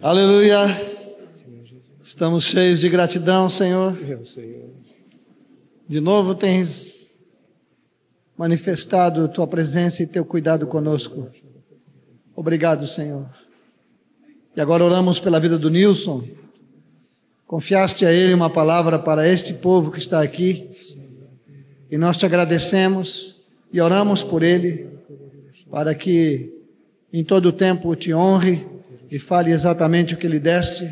Aleluia. Estamos cheios de gratidão, Senhor. De novo tens manifestado tua presença e teu cuidado conosco. Obrigado, Senhor. E agora oramos pela vida do Nilson. Confiaste a ele uma palavra para este povo que está aqui. E nós te agradecemos e oramos por ele, para que em todo o tempo te honre e fale exatamente o que lhe deste,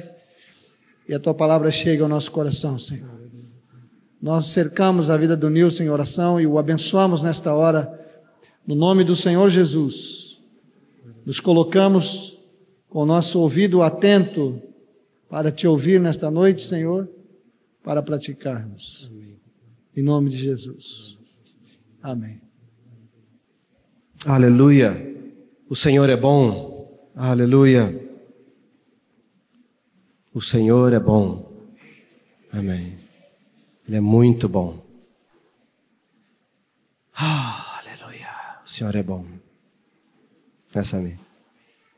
e a tua palavra chegue ao nosso coração, Senhor. Nós cercamos a vida do Nilson em oração e o abençoamos nesta hora, no nome do Senhor Jesus. Nos colocamos com o nosso ouvido atento para te ouvir nesta noite, Senhor, para praticarmos. Em nome de Jesus. Amém. Aleluia. O Senhor é bom. Aleluia. O Senhor é bom. Amém. Ele é muito bom. Ah, aleluia. O Senhor é bom. Essa é O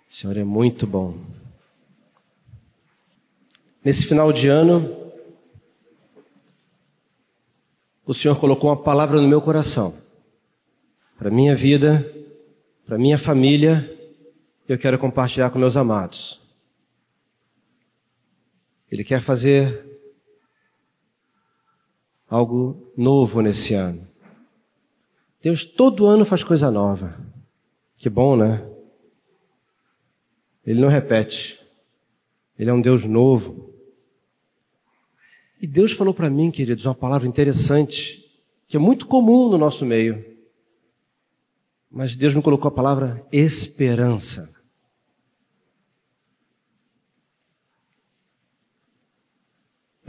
Senhor é muito bom. Nesse final de ano, o Senhor colocou uma palavra no meu coração. Para minha vida, para minha família, eu quero compartilhar com meus amados. Ele quer fazer algo novo nesse ano. Deus todo ano faz coisa nova. Que bom, né? Ele não repete. Ele é um Deus novo. E Deus falou para mim, queridos, uma palavra interessante, que é muito comum no nosso meio. Mas Deus me colocou a palavra esperança.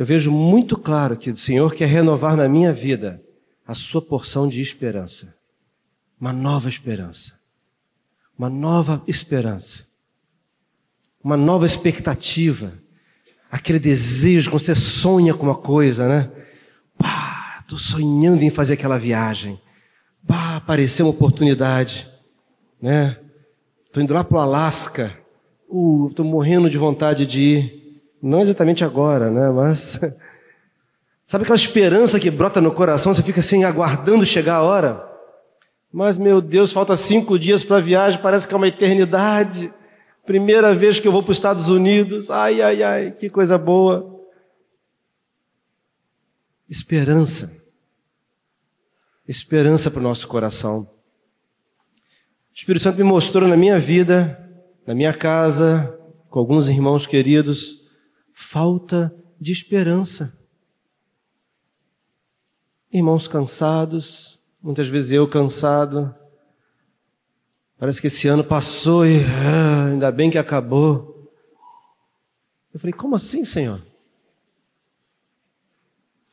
Eu vejo muito claro que o Senhor quer renovar na minha vida a sua porção de esperança. Uma nova esperança. Uma nova esperança. Uma nova expectativa. Aquele desejo, quando você sonha com uma coisa, né? Pá, estou sonhando em fazer aquela viagem. Pá, apareceu uma oportunidade, né? Estou indo lá para o Alasca. Uh, estou morrendo de vontade de ir. Não exatamente agora, né? Mas. Sabe aquela esperança que brota no coração, você fica assim, aguardando chegar a hora? Mas, meu Deus, falta cinco dias para a viagem, parece que é uma eternidade. Primeira vez que eu vou para os Estados Unidos. Ai, ai, ai, que coisa boa. Esperança. Esperança para o nosso coração. O Espírito Santo me mostrou na minha vida, na minha casa, com alguns irmãos queridos, falta de esperança. Irmãos cansados, muitas vezes eu cansado. Parece que esse ano passou e ah, ainda bem que acabou. Eu falei, como assim, Senhor?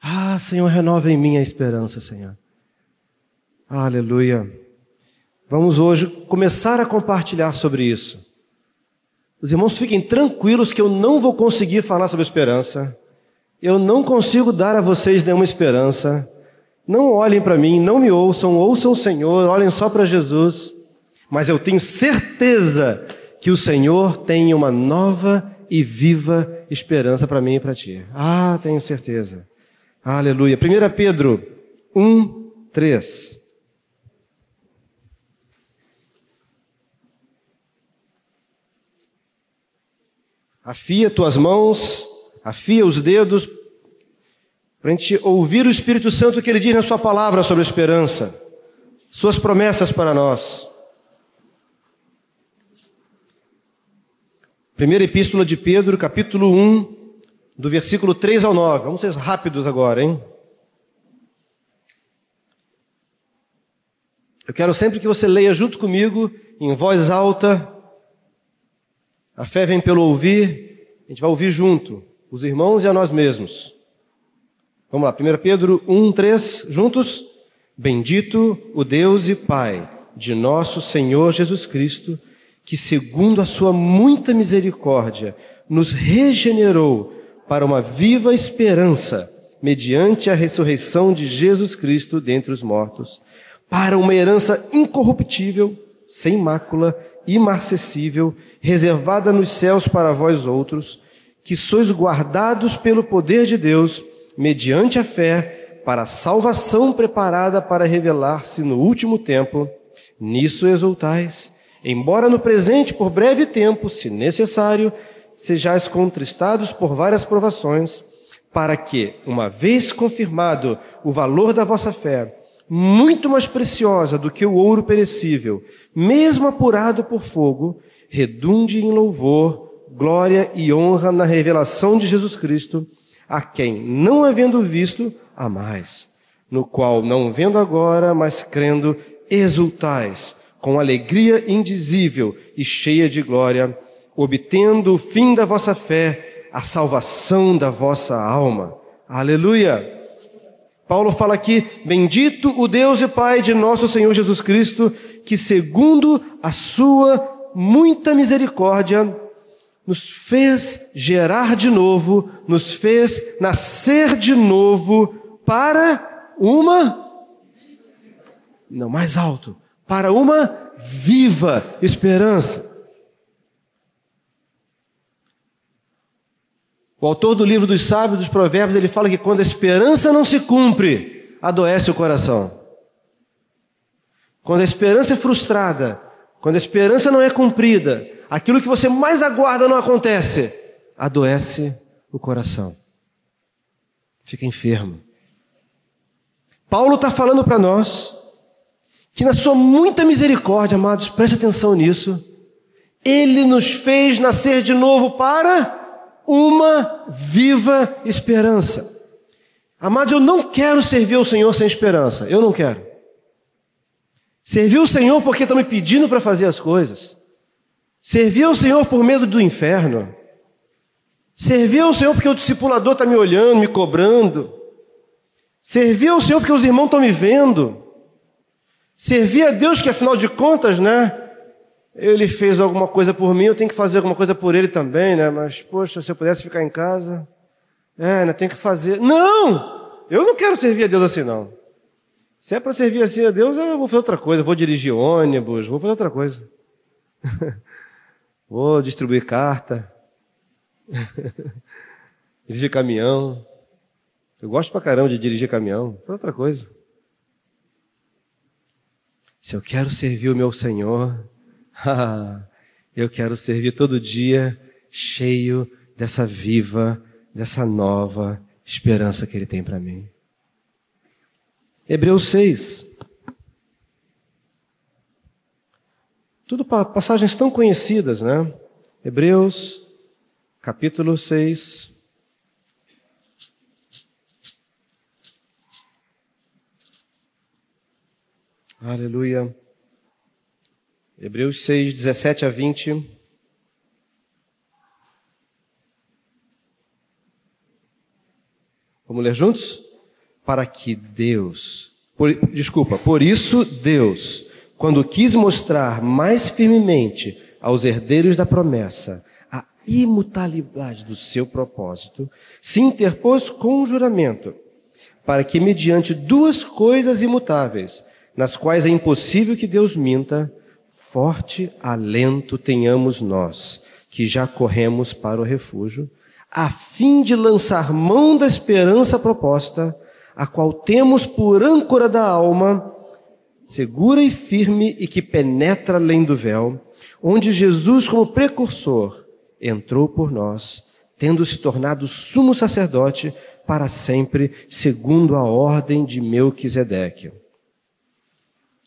Ah, Senhor, renova em mim a esperança, Senhor. Aleluia. Vamos hoje começar a compartilhar sobre isso. Os irmãos fiquem tranquilos que eu não vou conseguir falar sobre esperança. Eu não consigo dar a vocês nenhuma esperança. Não olhem para mim, não me ouçam, ouçam o Senhor, olhem só para Jesus. Mas eu tenho certeza que o Senhor tem uma nova e viva esperança para mim e para ti. Ah, tenho certeza. Aleluia. 1 Pedro 1, 3. Afia tuas mãos, afia os dedos, para a gente ouvir o Espírito Santo que ele diz na Sua palavra sobre a esperança, Suas promessas para nós. Primeira Epístola de Pedro, capítulo 1, do versículo 3 ao 9. Vamos ser rápidos agora, hein? Eu quero sempre que você leia junto comigo, em voz alta, a fé vem pelo ouvir, a gente vai ouvir junto, os irmãos e a nós mesmos. Vamos lá, 1 Pedro 1, 3, juntos. Bendito o Deus e Pai de nosso Senhor Jesus Cristo, que, segundo a sua muita misericórdia, nos regenerou para uma viva esperança, mediante a ressurreição de Jesus Cristo dentre os mortos, para uma herança incorruptível, sem mácula imarcessível, reservada nos céus para vós outros, que sois guardados pelo poder de Deus, mediante a fé, para a salvação preparada para revelar-se no último tempo. Nisso exultais, embora no presente, por breve tempo, se necessário, sejais contristados por várias provações, para que, uma vez confirmado o valor da vossa fé, muito mais preciosa do que o ouro perecível, mesmo apurado por fogo, redunde em louvor, glória e honra na revelação de Jesus Cristo, a quem, não havendo visto, a mais, no qual, não vendo agora, mas crendo, exultais, com alegria indizível e cheia de glória, obtendo o fim da vossa fé, a salvação da vossa alma. Aleluia! Paulo fala aqui: Bendito o Deus e Pai de nosso Senhor Jesus Cristo, que, segundo a sua muita misericórdia, nos fez gerar de novo, nos fez nascer de novo para uma. Não, mais alto. Para uma viva esperança. O autor do livro dos sábios dos provérbios, ele fala que quando a esperança não se cumpre, adoece o coração. Quando a esperança é frustrada, quando a esperança não é cumprida, aquilo que você mais aguarda não acontece, adoece o coração. Fica enfermo. Paulo está falando para nós que, na sua muita misericórdia, amados, preste atenção nisso, ele nos fez nascer de novo para uma viva esperança. Amados, eu não quero servir ao Senhor sem esperança. Eu não quero. Servir o Senhor porque estão me pedindo para fazer as coisas. Servir ao Senhor por medo do inferno. Servir ao Senhor porque o discipulador está me olhando, me cobrando. Servir ao Senhor porque os irmãos estão me vendo. Servir a Deus que, afinal de contas, né? Ele fez alguma coisa por mim, eu tenho que fazer alguma coisa por ele também, né? Mas, poxa, se eu pudesse ficar em casa, é, né? Tem que fazer. Não! Eu não quero servir a Deus assim, não. Se é para servir assim a Deus, eu vou fazer outra coisa. vou dirigir ônibus, vou fazer outra coisa. vou distribuir carta. dirigir caminhão. Eu gosto pra caramba de dirigir caminhão. Vou fazer outra coisa. Se eu quero servir o meu Senhor, eu quero servir todo dia cheio dessa viva, dessa nova esperança que Ele tem para mim. Hebreus 6. Tudo passagens tão conhecidas, né? Hebreus, capítulo 6. Aleluia. Hebreus 6, 17 a 20. Vamos ler juntos? Para que Deus, por, desculpa, por isso Deus, quando quis mostrar mais firmemente aos herdeiros da promessa a imutabilidade do seu propósito, se interpôs com um juramento, para que mediante duas coisas imutáveis, nas quais é impossível que Deus minta, forte alento tenhamos nós, que já corremos para o refúgio, a fim de lançar mão da esperança proposta, a qual temos por âncora da alma, segura e firme e que penetra além do véu, onde Jesus, como precursor, entrou por nós, tendo se tornado sumo sacerdote para sempre, segundo a ordem de Melquisedeque.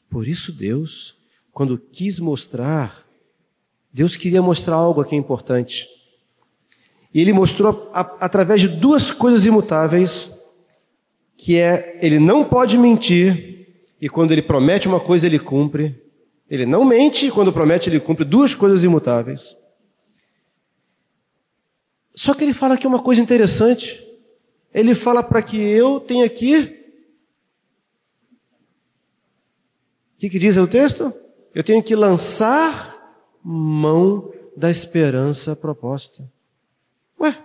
Por isso Deus, quando quis mostrar, Deus queria mostrar algo aqui importante. E ele mostrou a, através de duas coisas imutáveis, que é ele não pode mentir e quando ele promete uma coisa ele cumpre. Ele não mente e quando promete ele cumpre duas coisas imutáveis. Só que ele fala aqui uma coisa interessante. Ele fala para que eu tenha aqui. O que, que diz o texto? Eu tenho que lançar mão da esperança proposta. Ué?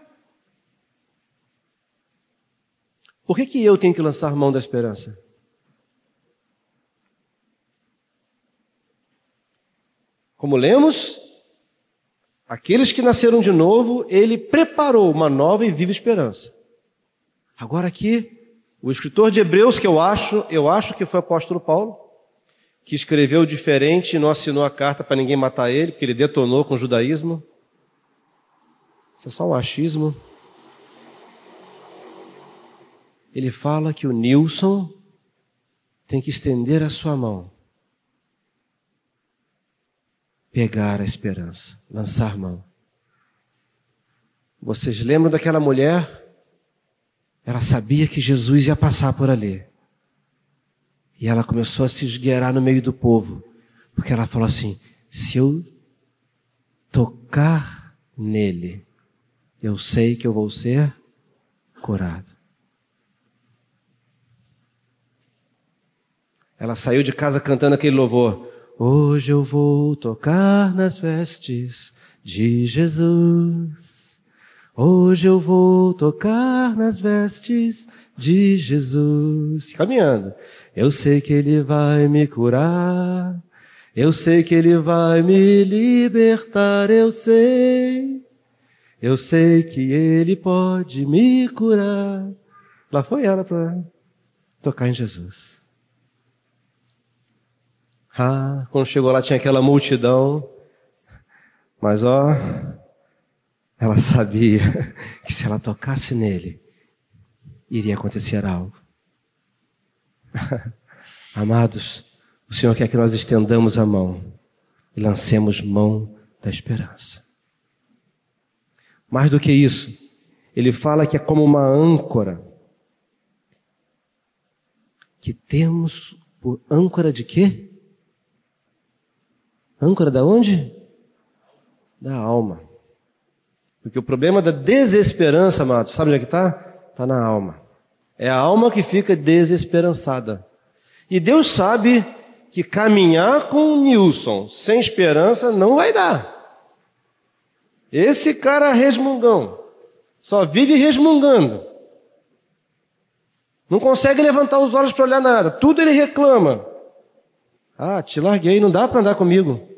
Por que, que eu tenho que lançar mão da esperança? Como lemos, aqueles que nasceram de novo, ele preparou uma nova e viva esperança. Agora aqui, o escritor de Hebreus, que eu acho, eu acho que foi o apóstolo Paulo, que escreveu diferente e não assinou a carta para ninguém matar ele, porque ele detonou com o judaísmo. Isso é só um achismo. Ele fala que o Nilson tem que estender a sua mão, pegar a esperança, lançar mão. Vocês lembram daquela mulher? Ela sabia que Jesus ia passar por ali. E ela começou a se esgueirar no meio do povo, porque ela falou assim: se eu tocar nele, eu sei que eu vou ser curado. Ela saiu de casa cantando aquele louvor. Hoje eu vou tocar nas vestes de Jesus. Hoje eu vou tocar nas vestes de Jesus. Caminhando. Eu sei que Ele vai me curar. Eu sei que Ele vai me libertar. Eu sei. Eu sei que Ele pode me curar. Lá foi ela para tocar em Jesus. Ah, quando chegou lá tinha aquela multidão. Mas ó, ela sabia que se ela tocasse nele, iria acontecer algo. Amados, o Senhor quer que nós estendamos a mão e lancemos mão da esperança. Mais do que isso, ele fala que é como uma âncora. Que temos por âncora de quê? Âncora da onde? Da alma. Porque o problema da desesperança, amados, sabe onde é que está? Está na alma. É a alma que fica desesperançada. E Deus sabe que caminhar com o Nilson sem esperança não vai dar. Esse cara resmungão só vive resmungando. Não consegue levantar os olhos para olhar nada. Tudo ele reclama. Ah, te larguei, não dá para andar comigo.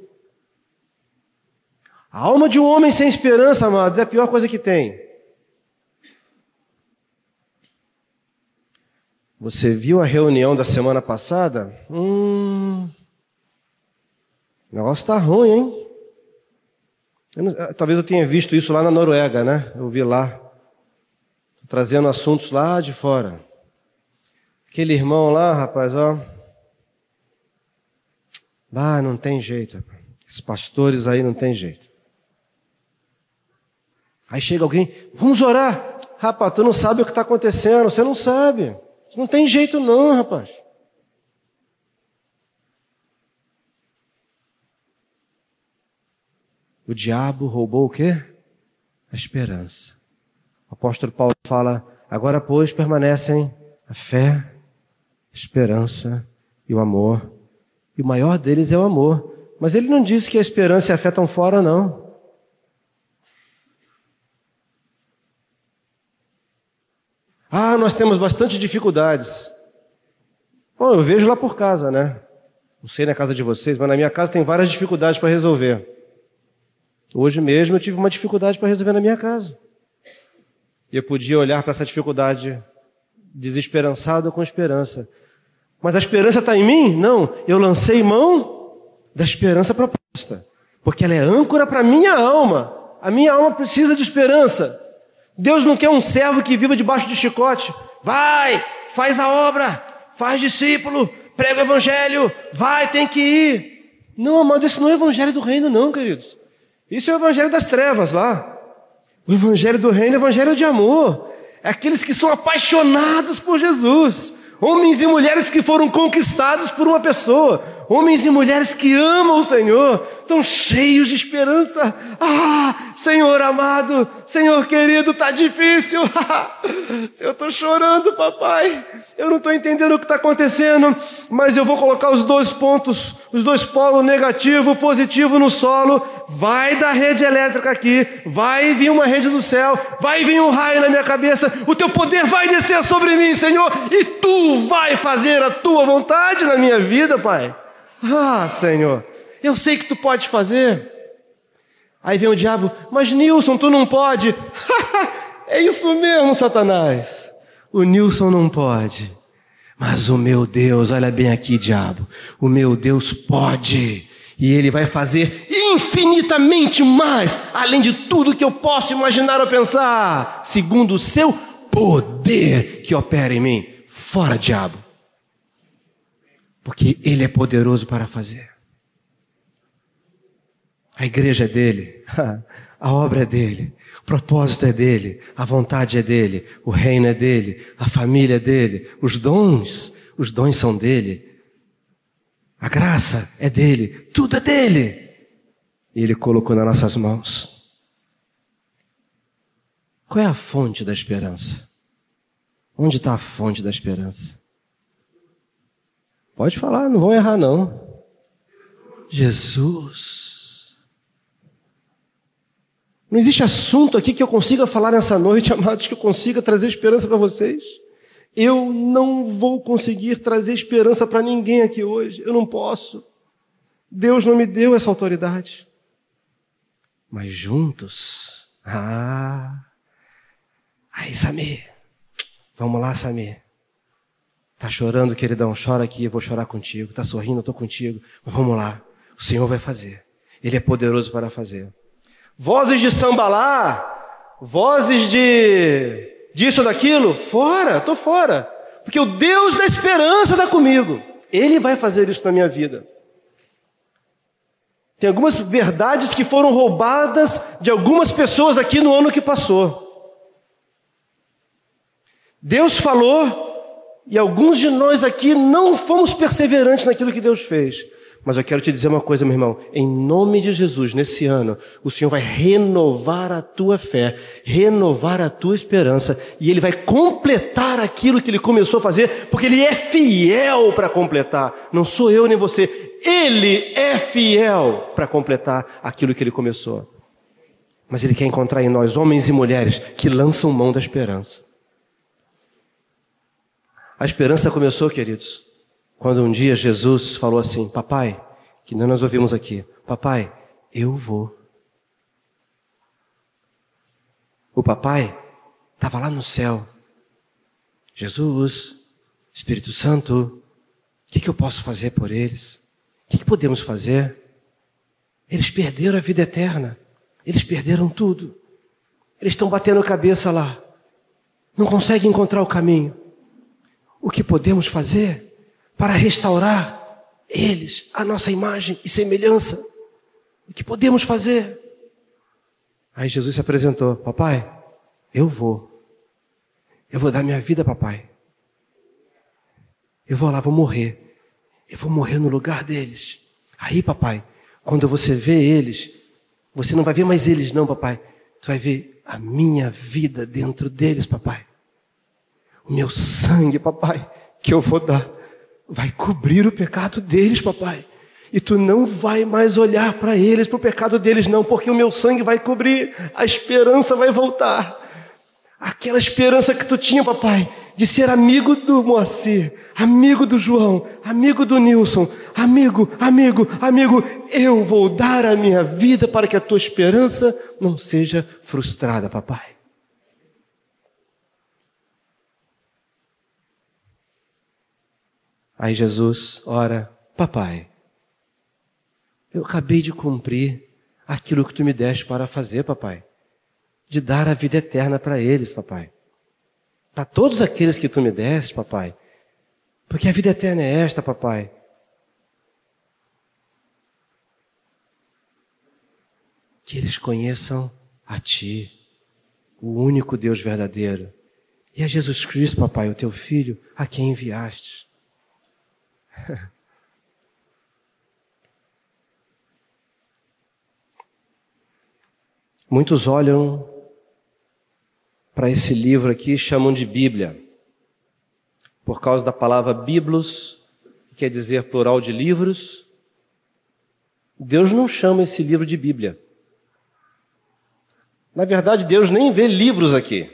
A alma de um homem sem esperança, amados, é a pior coisa que tem. Você viu a reunião da semana passada? Hum. O negócio está ruim, hein? Eu não, eh, talvez eu tenha visto isso lá na Noruega, né? Eu vi lá. Tô trazendo assuntos lá de fora. Aquele irmão lá, rapaz, ó. Ah, não tem jeito. Esses pastores aí não tem jeito. Aí chega alguém, vamos orar. Rapaz, tu não sabe o que está acontecendo, você não sabe. Isso não tem jeito não, rapaz. O diabo roubou o quê? A esperança. O apóstolo Paulo fala: agora, pois, permanecem a fé, a esperança e o amor. E o maior deles é o amor. Mas ele não disse que a esperança e a fé estão fora, não. Ah, nós temos bastante dificuldades. Bom, eu vejo lá por casa, né? Não sei na casa de vocês, mas na minha casa tem várias dificuldades para resolver. Hoje mesmo eu tive uma dificuldade para resolver na minha casa. E eu podia olhar para essa dificuldade desesperançado com esperança. Mas a esperança está em mim? Não. Eu lancei mão da esperança proposta. Porque ela é âncora para a minha alma. A minha alma precisa de esperança. Deus não quer um servo que viva debaixo de chicote. Vai, faz a obra, faz discípulo, prega o evangelho, vai, tem que ir. Não, amado, isso não é o evangelho do reino, não, queridos. Isso é o evangelho das trevas lá. O evangelho do reino é o evangelho de amor. É aqueles que são apaixonados por Jesus. Homens e mulheres que foram conquistados por uma pessoa. Homens e mulheres que amam o Senhor tão cheios de esperança. Ah, Senhor amado, Senhor querido, tá difícil. eu estou chorando, papai. Eu não estou entendendo o que está acontecendo, mas eu vou colocar os dois pontos, os dois polos negativo, positivo no solo. Vai da rede elétrica aqui, vai vir uma rede do céu, vai vir um raio na minha cabeça. O teu poder vai descer sobre mim, Senhor, e tu vai fazer a tua vontade na minha vida, Pai. Ah, Senhor. Eu sei que tu pode fazer. Aí vem o diabo, mas Nilson, tu não pode. é isso mesmo, Satanás. O Nilson não pode. Mas o meu Deus, olha bem aqui, diabo. O meu Deus pode. E ele vai fazer infinitamente mais, além de tudo que eu posso imaginar ou pensar, segundo o seu poder que opera em mim. Fora, diabo. Porque ele é poderoso para fazer. A igreja é dele, a obra é dele, o propósito é dele, a vontade é dele, o reino é dele, a família é dele, os dons, os dons são dele, a graça é dele, tudo é dele. E ele colocou nas nossas mãos. Qual é a fonte da esperança? Onde está a fonte da esperança? Pode falar, não vão errar não. Jesus. Não existe assunto aqui que eu consiga falar nessa noite, amados, que eu consiga trazer esperança para vocês. Eu não vou conseguir trazer esperança para ninguém aqui hoje. Eu não posso. Deus não me deu essa autoridade. Mas juntos. Ah. Aí, Samir. Vamos lá, Samir. Tá chorando, queridão? Chora aqui, eu vou chorar contigo. Tá sorrindo, eu tô contigo. Mas vamos lá. O Senhor vai fazer. Ele é poderoso para fazer. Vozes de sambalá, vozes de disso, daquilo, fora, estou fora. Porque o Deus da esperança está comigo. Ele vai fazer isso na minha vida. Tem algumas verdades que foram roubadas de algumas pessoas aqui no ano que passou. Deus falou e alguns de nós aqui não fomos perseverantes naquilo que Deus fez. Mas eu quero te dizer uma coisa, meu irmão. Em nome de Jesus, nesse ano, o Senhor vai renovar a tua fé, renovar a tua esperança, e Ele vai completar aquilo que Ele começou a fazer, porque Ele é fiel para completar. Não sou eu nem você. Ele é fiel para completar aquilo que Ele começou. Mas Ele quer encontrar em nós homens e mulheres que lançam mão da esperança. A esperança começou, queridos, quando um dia Jesus falou assim: Papai, que nós ouvimos aqui, Papai, eu vou. O papai estava lá no céu. Jesus, Espírito Santo, o que, que, eu posso fazer por eles? O que, que podemos fazer? Eles perderam a vida eterna. Eles perderam tudo. Eles estão batendo cabeça lá. Não conseguem encontrar o caminho. O que podemos fazer? Para restaurar eles, a nossa imagem e semelhança. O que podemos fazer? Aí Jesus se apresentou: Papai, eu vou. Eu vou dar minha vida, papai. Eu vou lá, vou morrer. Eu vou morrer no lugar deles. Aí, papai, quando você vê eles, você não vai ver mais eles, não, papai. Tu vai ver a minha vida dentro deles, papai. O meu sangue, papai, que eu vou dar vai cobrir o pecado deles, papai. E tu não vai mais olhar para eles, para o pecado deles, não, porque o meu sangue vai cobrir, a esperança vai voltar. Aquela esperança que tu tinha, papai, de ser amigo do Moacir, amigo do João, amigo do Nilson, amigo, amigo, amigo, eu vou dar a minha vida para que a tua esperança não seja frustrada, papai. Aí Jesus ora: Papai, eu acabei de cumprir aquilo que tu me deste para fazer, papai. De dar a vida eterna para eles, papai. Para todos aqueles que tu me deste, papai. Porque a vida eterna é esta, papai. Que eles conheçam a Ti, o único Deus verdadeiro, e a Jesus Cristo, papai, o Teu Filho, a quem enviaste. Muitos olham para esse livro aqui e chamam de Bíblia, por causa da palavra biblos, que quer dizer plural de livros. Deus não chama esse livro de Bíblia. Na verdade, Deus nem vê livros aqui.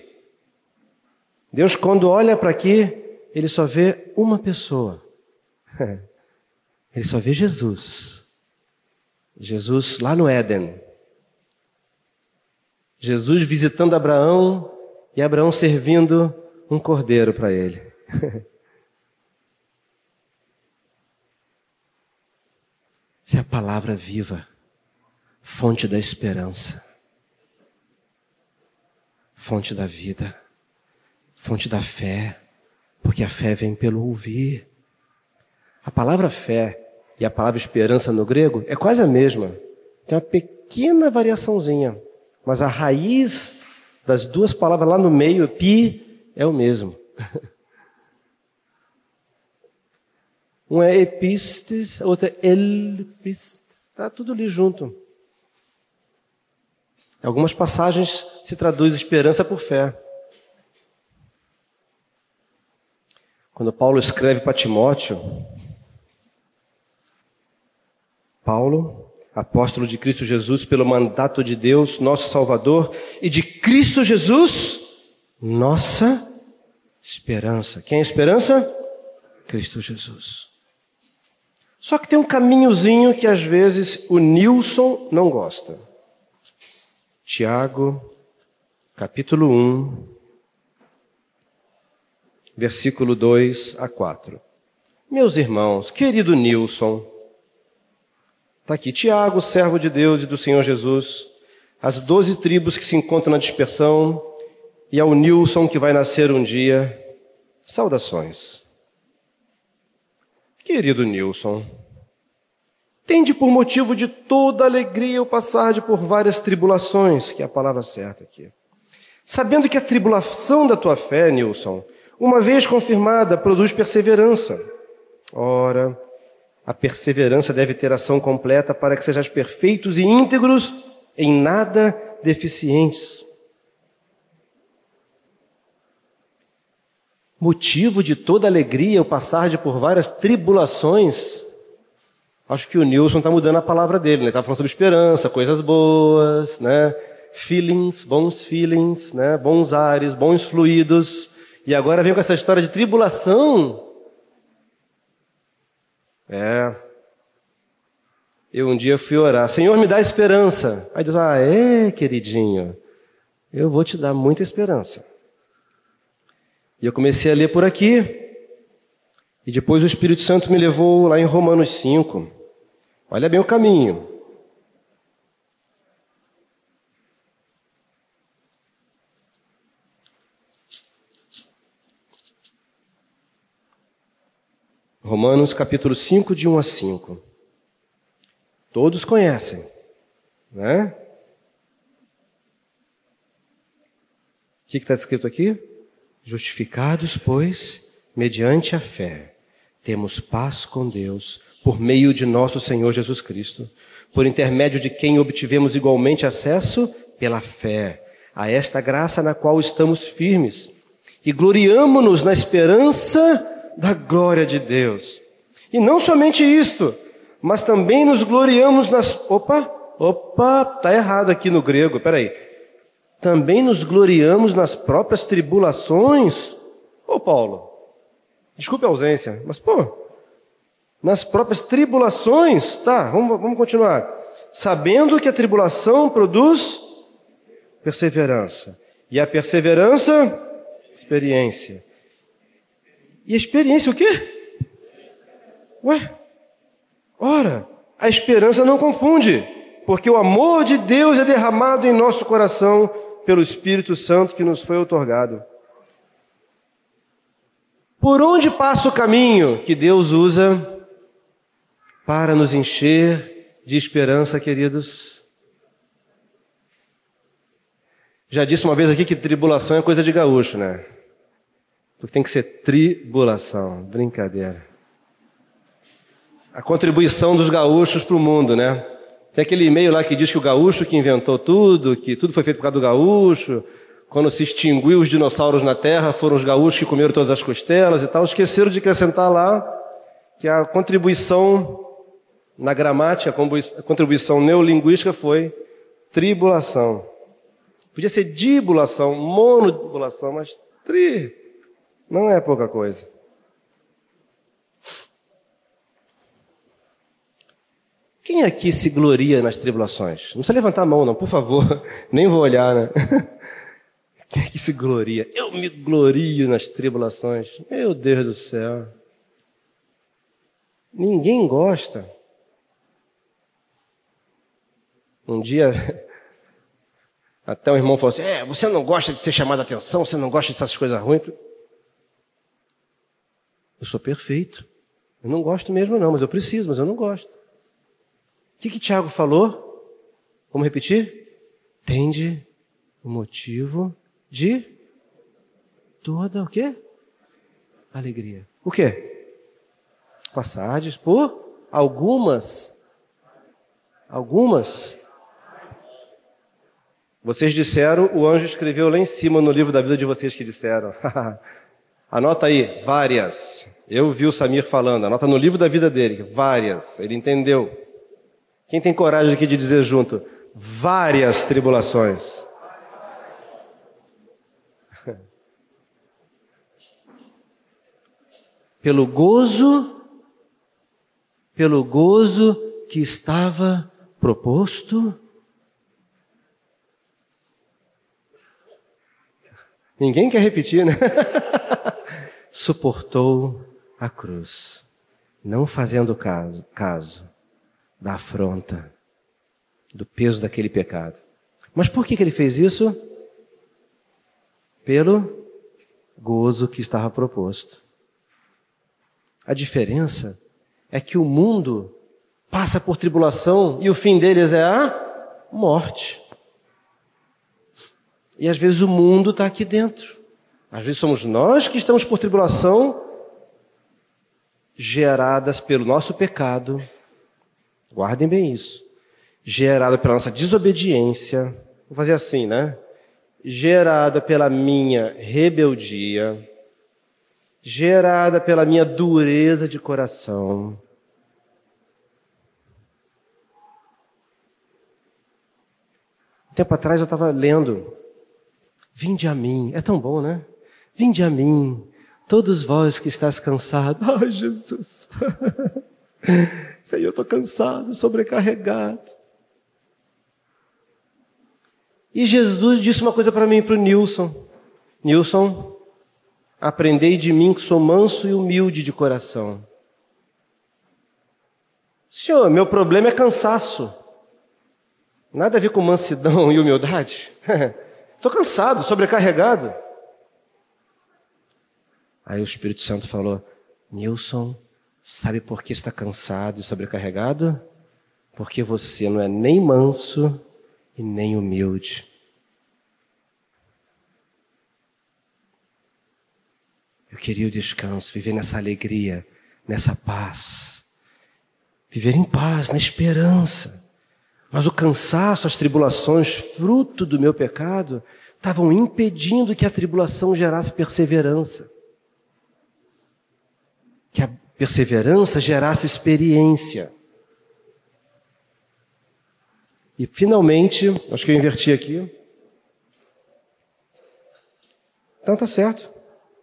Deus, quando olha para aqui, ele só vê uma pessoa. Ele só vê Jesus. Jesus lá no Éden. Jesus visitando Abraão e Abraão servindo um cordeiro para ele. Essa é a palavra viva, fonte da esperança, fonte da vida, fonte da fé, porque a fé vem pelo ouvir. A palavra fé e a palavra esperança no grego é quase a mesma. Tem uma pequena variaçãozinha, mas a raiz das duas palavras lá no meio, pi, é o mesmo. Um é epistes, outro é elpistes. Está tudo ali junto. Em algumas passagens se traduz esperança por fé. Quando Paulo escreve para Timóteo, Paulo, apóstolo de Cristo Jesus, pelo mandato de Deus, nosso Salvador, e de Cristo Jesus, nossa esperança. Quem é a esperança? Cristo Jesus. Só que tem um caminhozinho que às vezes o Nilson não gosta. Tiago, capítulo 1, versículo 2 a 4. Meus irmãos, querido Nilson, está aqui Tiago, servo de Deus e do Senhor Jesus, as doze tribos que se encontram na dispersão e ao Nilson que vai nascer um dia, saudações. Querido Nilson, tende por motivo de toda alegria o passar de por várias tribulações, que é a palavra certa aqui. Sabendo que a tribulação da tua fé, Nilson, uma vez confirmada, produz perseverança. Ora, a perseverança deve ter ação completa para que sejais perfeitos e íntegros, em nada deficientes. Motivo de toda alegria o passar de por várias tribulações. Acho que o Nilson está mudando a palavra dele, né? Está falando sobre esperança, coisas boas, né? Feelings, bons feelings, né? Bons ares, bons fluidos. E agora vem com essa história de tribulação. É. Eu um dia fui orar, Senhor, me dá esperança. Aí Deus, ah, é, queridinho, eu vou te dar muita esperança. E eu comecei a ler por aqui, e depois o Espírito Santo me levou lá em Romanos 5. Olha bem o caminho. Romanos capítulo 5, de 1 a 5. Todos conhecem, né? O que está escrito aqui? Justificados, pois, mediante a fé, temos paz com Deus por meio de nosso Senhor Jesus Cristo, por intermédio de quem obtivemos igualmente acesso pela fé a esta graça na qual estamos firmes e gloriamo-nos na esperança da glória de Deus. E não somente isto, mas também nos gloriamos nas. Opa, opa, tá errado aqui no grego, peraí. Também nos gloriamos nas próprias tribulações. Ô Paulo, desculpe a ausência, mas pô, nas próprias tribulações, tá, vamos, vamos continuar. Sabendo que a tribulação produz perseverança, e a perseverança, experiência, e experiência o quê? Ué? Ora, a esperança não confunde, porque o amor de Deus é derramado em nosso coração pelo Espírito Santo que nos foi otorgado. Por onde passa o caminho que Deus usa para nos encher de esperança, queridos? Já disse uma vez aqui que tribulação é coisa de gaúcho, né? Porque tem que ser tribulação. Brincadeira. A contribuição dos gaúchos para o mundo, né? Tem aquele e-mail lá que diz que o gaúcho que inventou tudo, que tudo foi feito por causa do gaúcho. Quando se extinguiu os dinossauros na Terra, foram os gaúchos que comeram todas as costelas e tal. Esqueceram de acrescentar lá que a contribuição na gramática, a contribuição neolinguística foi tribulação. Podia ser dibulação, monodibulação, mas tri. Não é pouca coisa. Quem aqui se gloria nas tribulações? Não precisa levantar a mão, não, por favor. Nem vou olhar, né? Quem aqui se gloria? Eu me glorio nas tribulações. Meu Deus do céu. Ninguém gosta. Um dia, até um irmão falou assim: É, você não gosta de ser chamado a atenção, você não gosta dessas coisas ruins. Eu, falei, eu sou perfeito. Eu não gosto mesmo, não, mas eu preciso, mas eu não gosto. O que, que Tiago falou? Vamos repetir? Tende o motivo de toda o quê? Alegria. O quê? Passagens por algumas. Algumas. Vocês disseram, o anjo escreveu lá em cima no livro da vida de vocês que disseram. Anota aí, várias. Eu vi o Samir falando, anota no livro da vida dele, várias. Ele entendeu. Quem tem coragem aqui de dizer junto? Várias tribulações. Pelo gozo, pelo gozo que estava proposto. Ninguém quer repetir, né? Suportou a cruz, não fazendo caso, caso da afronta, do peso daquele pecado. Mas por que, que ele fez isso? Pelo gozo que estava proposto. A diferença é que o mundo passa por tribulação e o fim deles é a morte. E às vezes o mundo está aqui dentro. Às vezes somos nós que estamos por tribulação geradas pelo nosso pecado. Guardem bem isso. Gerada pela nossa desobediência. Vou fazer assim, né? Gerada pela minha rebeldia. Gerada pela minha dureza de coração. Um tempo atrás eu estava lendo. Vinde a mim. É tão bom, né? Vinde a mim, Todos vós que estás cansado, ai Jesus, Senhor, eu estou cansado, sobrecarregado. E Jesus disse uma coisa para mim, para o Nilson: Nilson, aprendei de mim que sou manso e humilde de coração. Senhor, meu problema é cansaço. Nada a ver com mansidão e humildade. Estou cansado, sobrecarregado. Aí o Espírito Santo falou: Nilson, sabe por que está cansado e sobrecarregado? Porque você não é nem manso e nem humilde. Eu queria o descanso, viver nessa alegria, nessa paz. Viver em paz, na esperança. Mas o cansaço, as tribulações, fruto do meu pecado, estavam impedindo que a tribulação gerasse perseverança perseverança gerasse experiência. E finalmente, acho que eu inverti aqui. Então tá certo.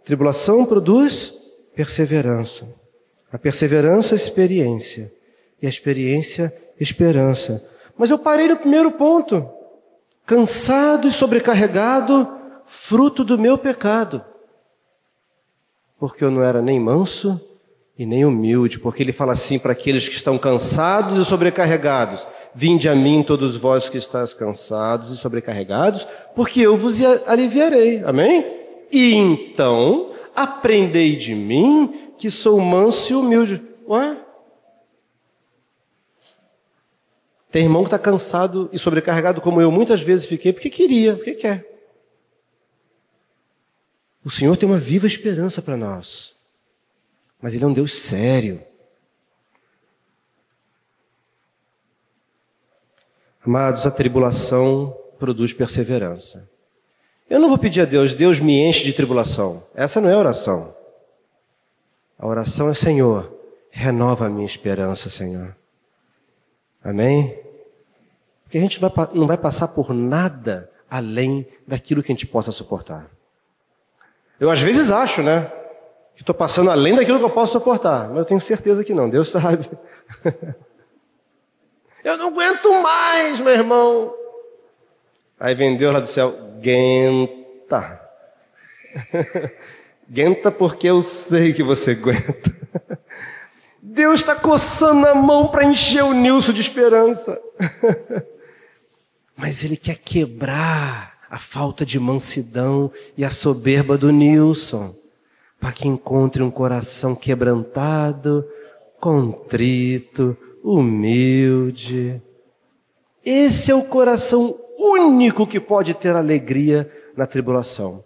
Tribulação produz perseverança. A perseverança, experiência. E a experiência, esperança. Mas eu parei no primeiro ponto. Cansado e sobrecarregado, fruto do meu pecado. Porque eu não era nem manso, e nem humilde, porque ele fala assim para aqueles que estão cansados e sobrecarregados: Vinde a mim, todos vós que estáis cansados e sobrecarregados, porque eu vos aliviarei. Amém? E então aprendei de mim, que sou manso e humilde. Ué? Tem irmão que está cansado e sobrecarregado, como eu muitas vezes fiquei, porque queria, porque quer. O Senhor tem uma viva esperança para nós. Mas ele é um Deus sério. Amados, a tribulação produz perseverança. Eu não vou pedir a Deus, Deus me enche de tribulação. Essa não é a oração. A oração é, Senhor, renova a minha esperança, Senhor. Amém? Porque a gente não vai passar por nada além daquilo que a gente possa suportar. Eu às vezes acho, né? Que estou passando além daquilo que eu posso suportar, mas eu tenho certeza que não, Deus sabe. Eu não aguento mais, meu irmão. Aí vem Deus lá do céu, aguenta. aguenta porque eu sei que você aguenta. Deus está coçando a mão para encher o Nilson de esperança. Mas Ele quer quebrar a falta de mansidão e a soberba do Nilson, para que encontre um coração quebrantado, contrito, humilde. Esse é o coração único que pode ter alegria na tribulação.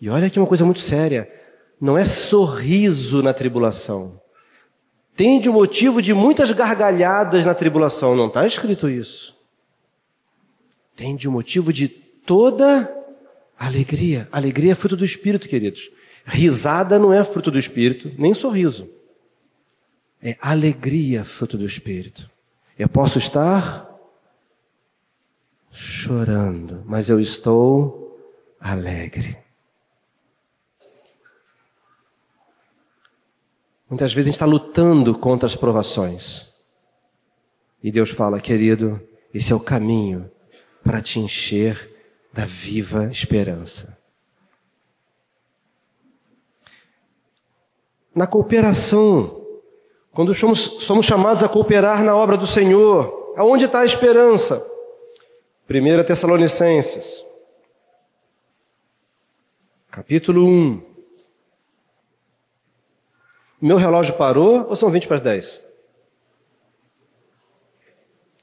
E olha aqui uma coisa muito séria: não é sorriso na tribulação. Tem de motivo de muitas gargalhadas na tribulação, não está escrito isso. Tem de motivo de toda alegria. Alegria é fruto do Espírito, queridos. Risada não é fruto do Espírito, nem sorriso. É alegria fruto do Espírito. Eu posso estar chorando, mas eu estou alegre. Muitas vezes a gente está lutando contra as provações. E Deus fala, querido, esse é o caminho para te encher da viva esperança. Na cooperação quando somos, chamados a cooperar na obra do Senhor, aonde está a esperança? 1 Tessalonicenses, capítulo 1. Meu relógio parou ou são 20 para as 10?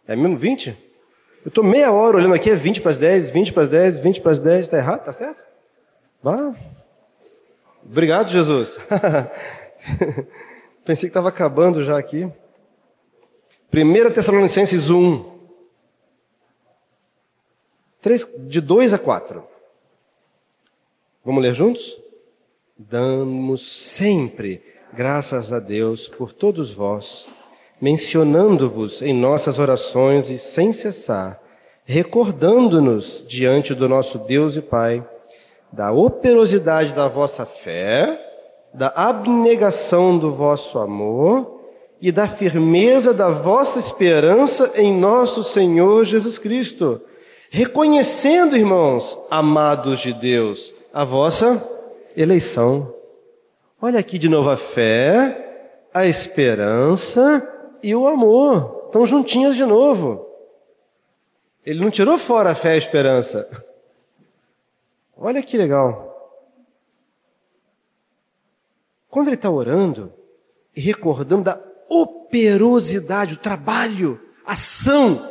É mesmo 20? Eu estou meia hora olhando aqui, é 20 para as 10, 20 para as 10, 20 para as 10. Está errado? Está certo? Vá. Obrigado, Jesus. Pensei que estava acabando já aqui. 1 Tessalonicenses 1. 3, de 2 a 4. Vamos ler juntos? Damos sempre graças a Deus por todos vós, mencionando-vos em nossas orações e sem cessar, recordando-nos diante do nosso Deus e Pai da operosidade da vossa fé da abnegação do vosso amor e da firmeza da vossa esperança em nosso Senhor Jesus Cristo, reconhecendo, irmãos, amados de Deus, a vossa eleição. Olha aqui de novo a fé, a esperança e o amor. Estão juntinhas de novo. Ele não tirou fora a fé e a esperança. Olha que legal. Quando ele está orando e recordando da operosidade, o trabalho, ação,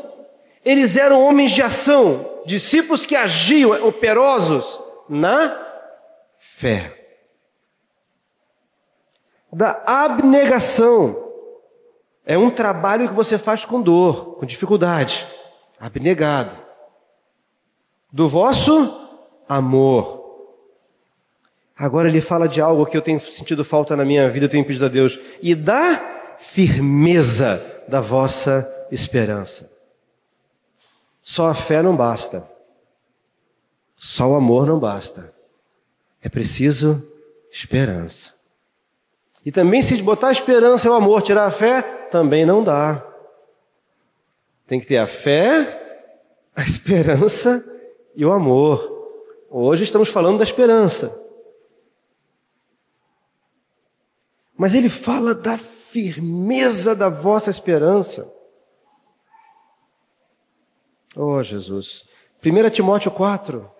eles eram homens de ação, discípulos que agiam, operosos, na fé. Da abnegação. É um trabalho que você faz com dor, com dificuldade. Abnegado. Do vosso amor. Agora ele fala de algo que eu tenho sentido falta na minha vida, eu tenho pedido a Deus, e da firmeza da vossa esperança. Só a fé não basta. Só o amor não basta. É preciso esperança. E também se botar esperança e o amor, tirar a fé, também não dá. Tem que ter a fé, a esperança e o amor. Hoje estamos falando da esperança. Mas ele fala da firmeza da vossa esperança. Oh, Jesus. 1 Timóteo 4.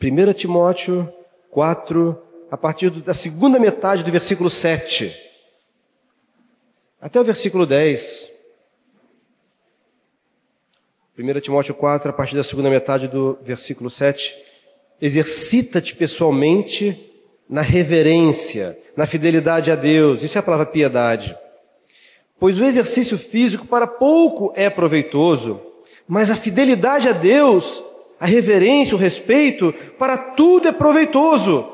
1 Timóteo 4, a partir da segunda metade do versículo 7, até o versículo 10. 1 Timóteo 4, a partir da segunda metade do versículo 7. Exercita-te pessoalmente na reverência, na fidelidade a Deus. Isso é a palavra piedade. Pois o exercício físico para pouco é proveitoso, mas a fidelidade a Deus, a reverência, o respeito, para tudo é proveitoso,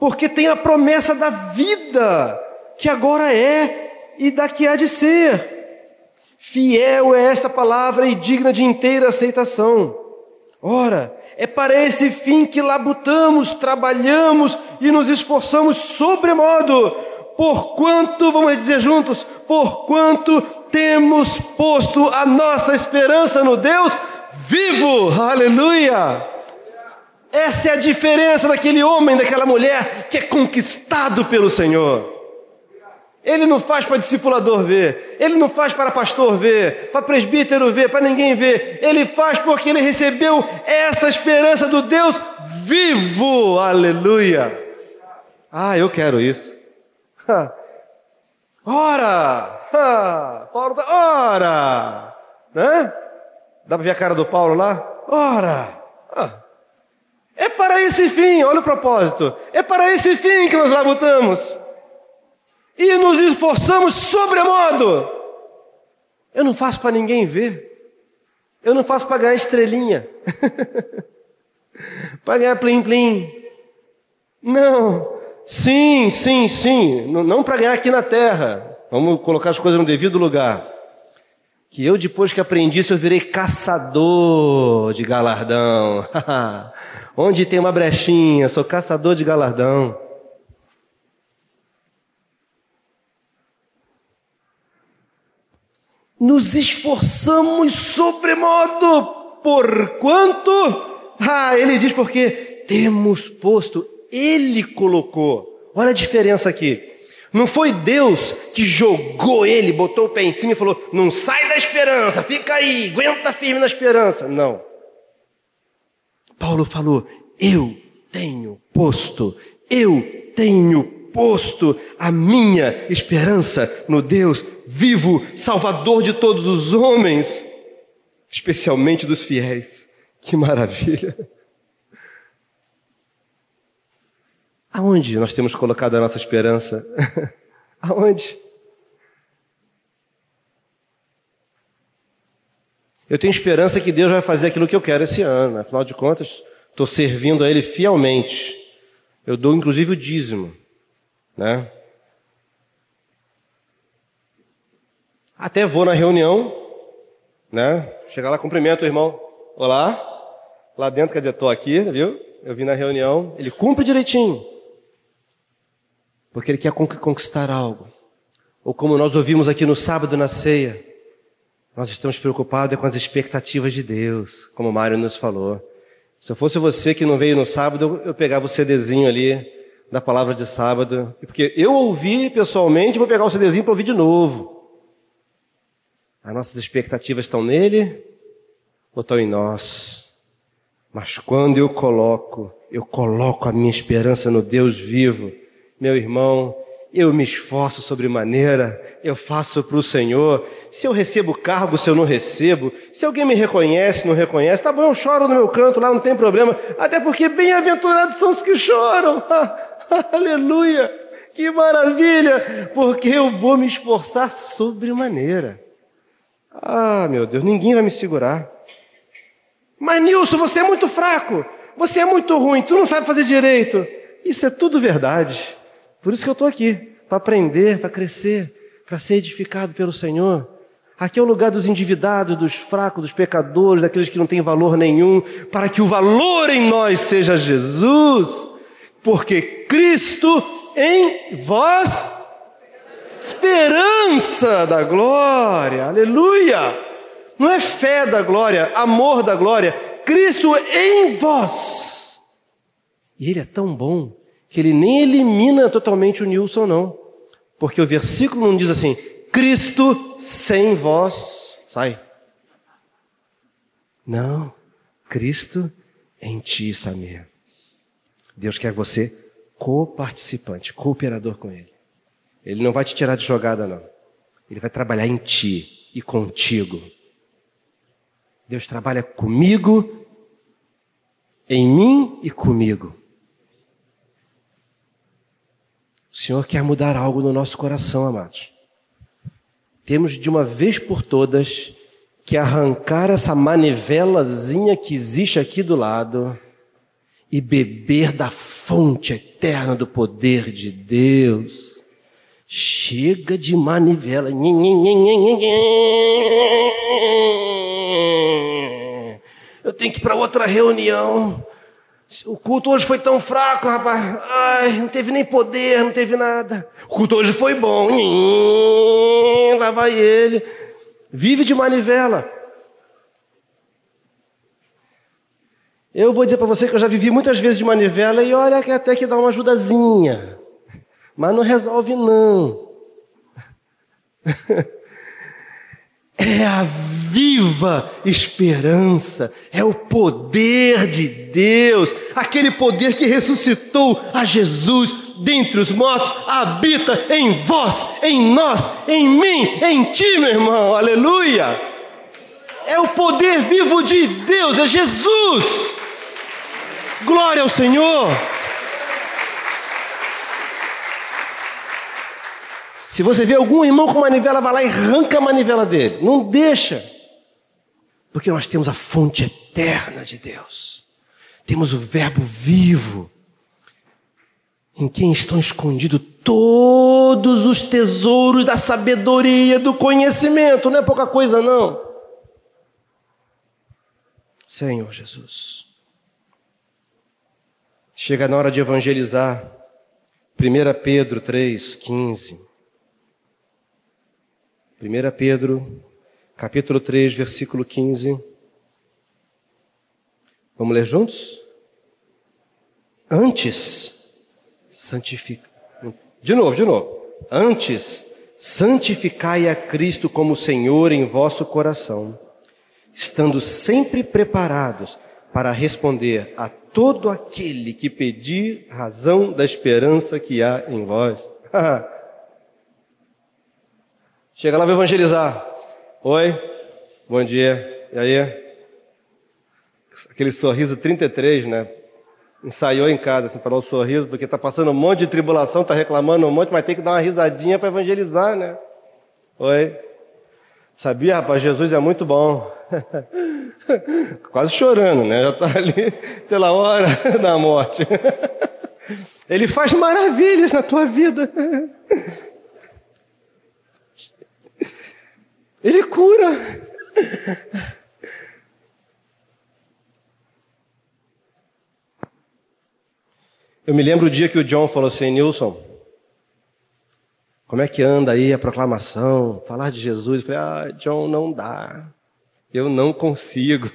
porque tem a promessa da vida, que agora é e daqui há de ser. Fiel é esta palavra e digna de inteira aceitação. Ora, é para esse fim que labutamos, trabalhamos e nos esforçamos sobremodo, porquanto, vamos dizer juntos, porquanto temos posto a nossa esperança no Deus vivo. Aleluia! Essa é a diferença daquele homem, daquela mulher que é conquistado pelo Senhor. Ele não faz para discipulador ver, ele não faz para pastor ver, para presbítero ver, para ninguém ver. Ele faz porque ele recebeu essa esperança do Deus vivo. Aleluia. Ah, eu quero isso. Ora! Paulo tá, ora! Né? Dá para ver a cara do Paulo lá? Ora! Ah. É para esse fim, olha o propósito. É para esse fim que nós labutamos. E nos esforçamos sobremodo. Eu não faço para ninguém ver. Eu não faço para ganhar estrelinha. para ganhar plim-plim. Não. Sim, sim, sim. Não para ganhar aqui na terra. Vamos colocar as coisas no devido lugar. Que eu, depois que aprendi isso, eu virei caçador de galardão. Onde tem uma brechinha, sou caçador de galardão. Nos esforçamos sobremodo, porquanto, ah, ele diz porque temos posto ele colocou. Olha a diferença aqui. Não foi Deus que jogou ele, botou o pé em cima e falou: não sai da esperança, fica aí, aguenta firme na esperança. Não. Paulo falou: eu tenho posto, eu tenho posto a minha esperança no Deus vivo, Salvador de todos os homens, especialmente dos fiéis. Que maravilha! Aonde nós temos colocado a nossa esperança? Aonde? Eu tenho esperança que Deus vai fazer aquilo que eu quero esse ano. Afinal de contas, estou servindo a Ele fielmente. Eu dou inclusive o dízimo, né? Até vou na reunião, né? Chegar lá, cumprimento o irmão. Olá. Lá dentro, quer dizer, estou aqui, viu? Eu vim na reunião. Ele cumpre direitinho porque ele quer conquistar algo. Ou como nós ouvimos aqui no sábado na ceia, nós estamos preocupados é com as expectativas de Deus, como o Mário nos falou. Se eu fosse você que não veio no sábado, eu pegava o CDzinho ali da palavra de sábado, porque eu ouvi pessoalmente, vou pegar o CDzinho para ouvir de novo. As nossas expectativas estão nele ou estão em nós? Mas quando eu coloco, eu coloco a minha esperança no Deus vivo, meu irmão, eu me esforço sobremaneira, eu faço para o Senhor. Se eu recebo cargo, se eu não recebo, se alguém me reconhece, não reconhece, tá bom, eu choro no meu canto lá, não tem problema. Até porque bem-aventurados são os que choram. Aleluia! Que maravilha! Porque eu vou me esforçar sobremaneira. Ah, meu Deus, ninguém vai me segurar. Mas Nilson, você é muito fraco, você é muito ruim, tu não sabe fazer direito. Isso é tudo verdade. Por isso que eu estou aqui, para aprender, para crescer, para ser edificado pelo Senhor. Aqui é o lugar dos endividados, dos fracos, dos pecadores, daqueles que não têm valor nenhum, para que o valor em nós seja Jesus, porque Cristo em vós, esperança da glória, aleluia! Não é fé da glória, amor da glória, Cristo em vós. E Ele é tão bom que ele nem elimina totalmente o Nilson, não. Porque o versículo não diz assim: Cristo sem vós. Sai. Não. Cristo em ti, Samir. Deus quer você co-participante, cooperador com Ele. Ele não vai te tirar de jogada, não. Ele vai trabalhar em ti e contigo. Deus trabalha comigo, em mim e comigo. O Senhor quer mudar algo no nosso coração, amados. Temos de uma vez por todas que arrancar essa manivelazinha que existe aqui do lado e beber da fonte eterna do poder de Deus. Chega de manivela. Eu tenho que ir para outra reunião. O culto hoje foi tão fraco, rapaz. Ai, não teve nem poder, não teve nada. O culto hoje foi bom. Lá vai ele. Vive de manivela. Eu vou dizer para você que eu já vivi muitas vezes de manivela e olha que até que dá uma ajudazinha. Mas não resolve não. É a viva esperança, é o poder de Deus, aquele poder que ressuscitou a Jesus dentre os mortos, habita em vós, em nós, em mim, em ti, meu irmão, aleluia! É o poder vivo de Deus, é Jesus. Glória ao Senhor. Se você vê algum irmão com manivela, vai lá e arranca a manivela dele. Não deixa. Porque nós temos a fonte eterna de Deus. Temos o Verbo vivo, em quem estão escondidos todos os tesouros da sabedoria, do conhecimento. Não é pouca coisa, não. Senhor Jesus. Chega na hora de evangelizar. 1 Pedro 3, 15. 1 Pedro, capítulo 3, versículo 15. Vamos ler juntos? Antes, santifica. De novo, de novo. Antes, santificai a Cristo como Senhor em vosso coração, estando sempre preparados para responder a todo aquele que pedir razão da esperança que há em vós. Chega lá, vai evangelizar. Oi, bom dia. E aí? Aquele sorriso 33, né? Ensaiou em casa, assim, para dar um sorriso, porque está passando um monte de tribulação, está reclamando um monte, mas tem que dar uma risadinha para evangelizar, né? Oi. Sabia, rapaz, Jesus é muito bom. Quase chorando, né? Já está ali pela hora da morte. Ele faz maravilhas na tua vida. Ele cura. Eu me lembro o dia que o John falou assim, Nilson, como é que anda aí a proclamação, falar de Jesus? Eu falei, ah, John, não dá. Eu não consigo.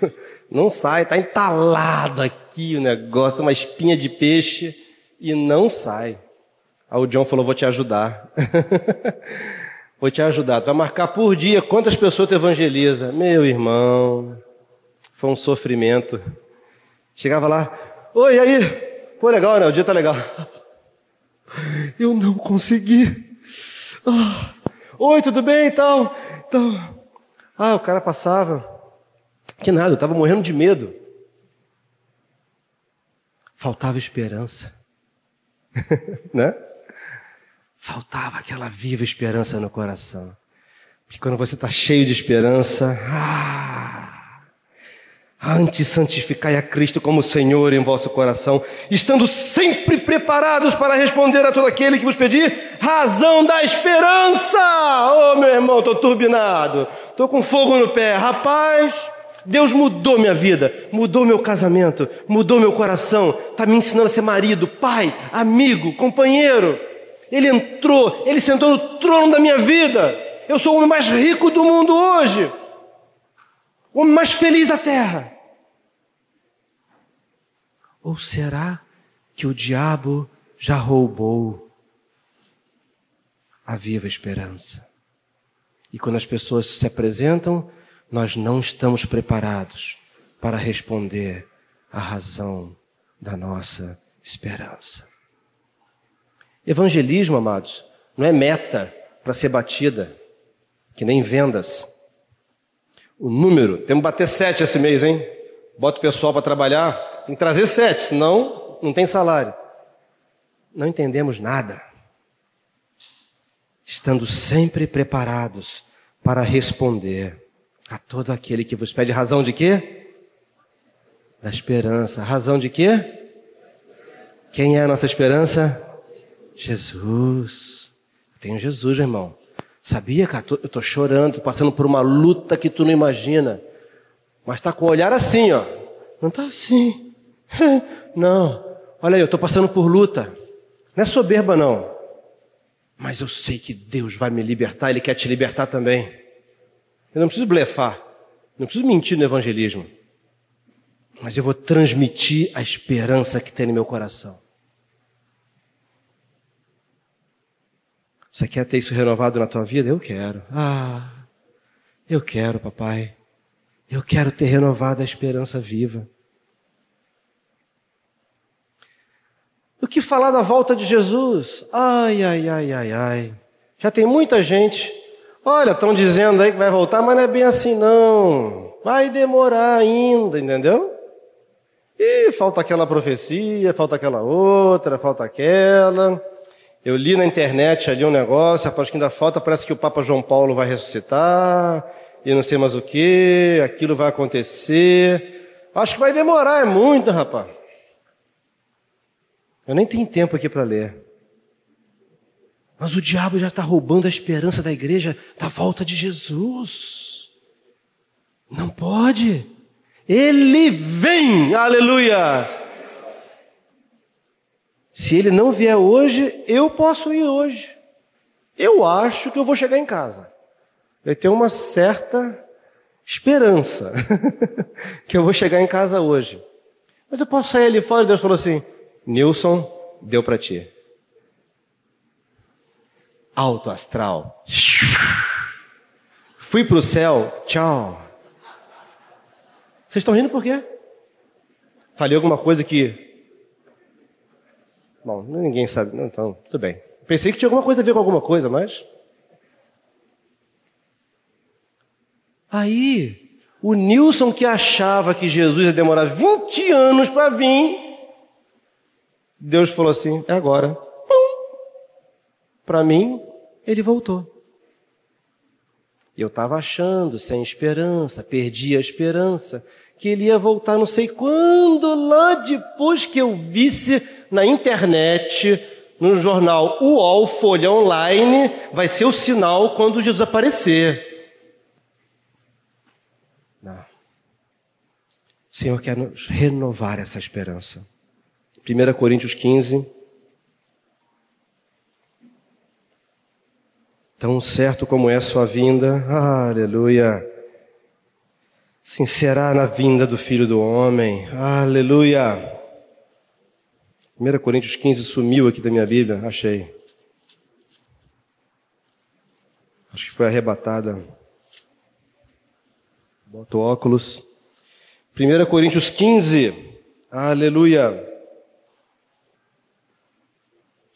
Não sai, está entalado aqui o negócio, uma espinha de peixe e não sai. Aí o John falou, vou te ajudar. Vou te ajudar. Tu vai marcar por dia quantas pessoas tu evangeliza. Meu irmão, foi um sofrimento. Chegava lá, oi, aí? Pô, legal, né? O dia tá legal. Eu não consegui. Ah, oi, tudo bem e tal? Então, ah, o cara passava. Que nada, eu estava morrendo de medo. Faltava esperança. né? Faltava aquela viva esperança no coração. Porque quando você está cheio de esperança, ah, antes santificai a Cristo como Senhor em vosso coração, estando sempre preparados para responder a todo aquele que vos pedir razão da esperança. Oh, meu irmão, estou turbinado, estou com fogo no pé, rapaz. Deus mudou minha vida, mudou meu casamento, mudou meu coração, está me ensinando a ser marido, pai, amigo, companheiro. Ele entrou, ele sentou no trono da minha vida. Eu sou o homem mais rico do mundo hoje, o homem mais feliz da terra. Ou será que o diabo já roubou a viva esperança? E quando as pessoas se apresentam, nós não estamos preparados para responder à razão da nossa esperança. Evangelismo, amados, não é meta para ser batida, que nem vendas. O número, temos que bater sete esse mês, hein? Bota o pessoal para trabalhar, tem que trazer sete, senão não tem salário. Não entendemos nada. Estando sempre preparados para responder a todo aquele que vos pede razão de quê? Da esperança. Razão de quê? Quem é a nossa esperança? Jesus. Eu tenho Jesus, irmão. Sabia, cara? Eu estou chorando, passando por uma luta que tu não imagina. Mas está com o olhar assim, ó. Não está assim. Não, olha aí, eu estou passando por luta. Não é soberba, não. Mas eu sei que Deus vai me libertar, Ele quer te libertar também. Eu não preciso blefar, não preciso mentir no evangelismo. Mas eu vou transmitir a esperança que tem no meu coração. Você quer ter isso renovado na tua vida? Eu quero. Ah, eu quero, papai. Eu quero ter renovado a esperança viva. O que falar da volta de Jesus? Ai, ai, ai, ai, ai. Já tem muita gente. Olha, estão dizendo aí que vai voltar, mas não é bem assim, não. Vai demorar ainda, entendeu? E falta aquela profecia, falta aquela outra, falta aquela. Eu li na internet ali um negócio, rapaz, que ainda falta, parece que o Papa João Paulo vai ressuscitar, e não sei mais o que, aquilo vai acontecer. Acho que vai demorar, é muito, rapaz. Eu nem tenho tempo aqui para ler. Mas o diabo já está roubando a esperança da igreja da volta de Jesus. Não pode. Ele vem, aleluia. Se ele não vier hoje, eu posso ir hoje. Eu acho que eu vou chegar em casa. Eu tenho uma certa esperança que eu vou chegar em casa hoje. Mas eu posso sair ali fora e Deus falou assim: Nilson, deu para ti. Alto astral. Fui para o céu, tchau. Vocês estão rindo por quê? Falei alguma coisa que. Bom, ninguém sabe. Então, tudo bem. Pensei que tinha alguma coisa a ver com alguma coisa, mas. Aí, o Nilson que achava que Jesus ia demorar 20 anos para vir, Deus falou assim: é agora. Para mim, ele voltou. Eu estava achando, sem esperança, perdi a esperança, que ele ia voltar não sei quando, lá depois que eu visse na internet, no jornal UOL, Folha Online, vai ser o sinal quando Jesus aparecer. Não. O Senhor quer nos renovar essa esperança. 1 Coríntios 15. Tão certo como é a sua vinda, aleluia. Sim, será na vinda do Filho do Homem, aleluia. 1 Coríntios 15 sumiu aqui da minha Bíblia, achei. Acho que foi arrebatada. Bota o óculos. 1 Coríntios 15, aleluia.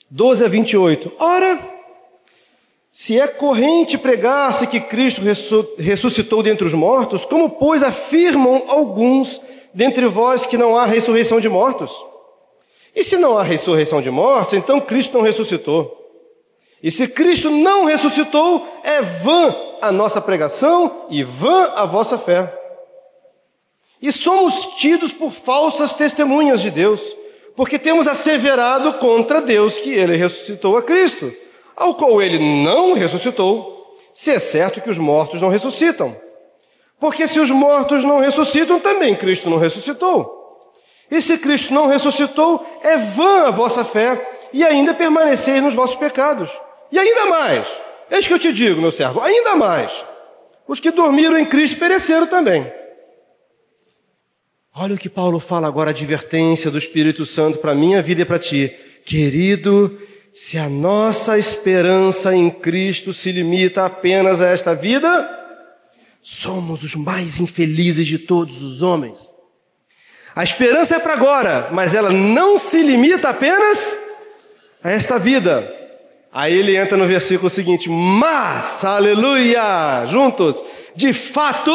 12 a 28. Ora, se é corrente pregar-se que Cristo ressuscitou dentre os mortos, como, pois, afirmam alguns dentre vós que não há ressurreição de mortos? E se não há ressurreição de mortos, então Cristo não ressuscitou. E se Cristo não ressuscitou, é vã a nossa pregação e vã a vossa fé. E somos tidos por falsas testemunhas de Deus porque temos asseverado contra Deus que ele ressuscitou a Cristo, ao qual ele não ressuscitou, se é certo que os mortos não ressuscitam. Porque se os mortos não ressuscitam, também Cristo não ressuscitou. E se Cristo não ressuscitou, é vã a vossa fé e ainda permaneceis nos vossos pecados. E ainda mais, eis que eu te digo, meu servo, ainda mais, os que dormiram em Cristo pereceram também. Olha o que Paulo fala agora, advertência do Espírito Santo para a minha vida e para ti. Querido, se a nossa esperança em Cristo se limita apenas a esta vida, somos os mais infelizes de todos os homens. A esperança é para agora, mas ela não se limita apenas a esta vida. Aí ele entra no versículo seguinte: Mas, aleluia, juntos, de fato,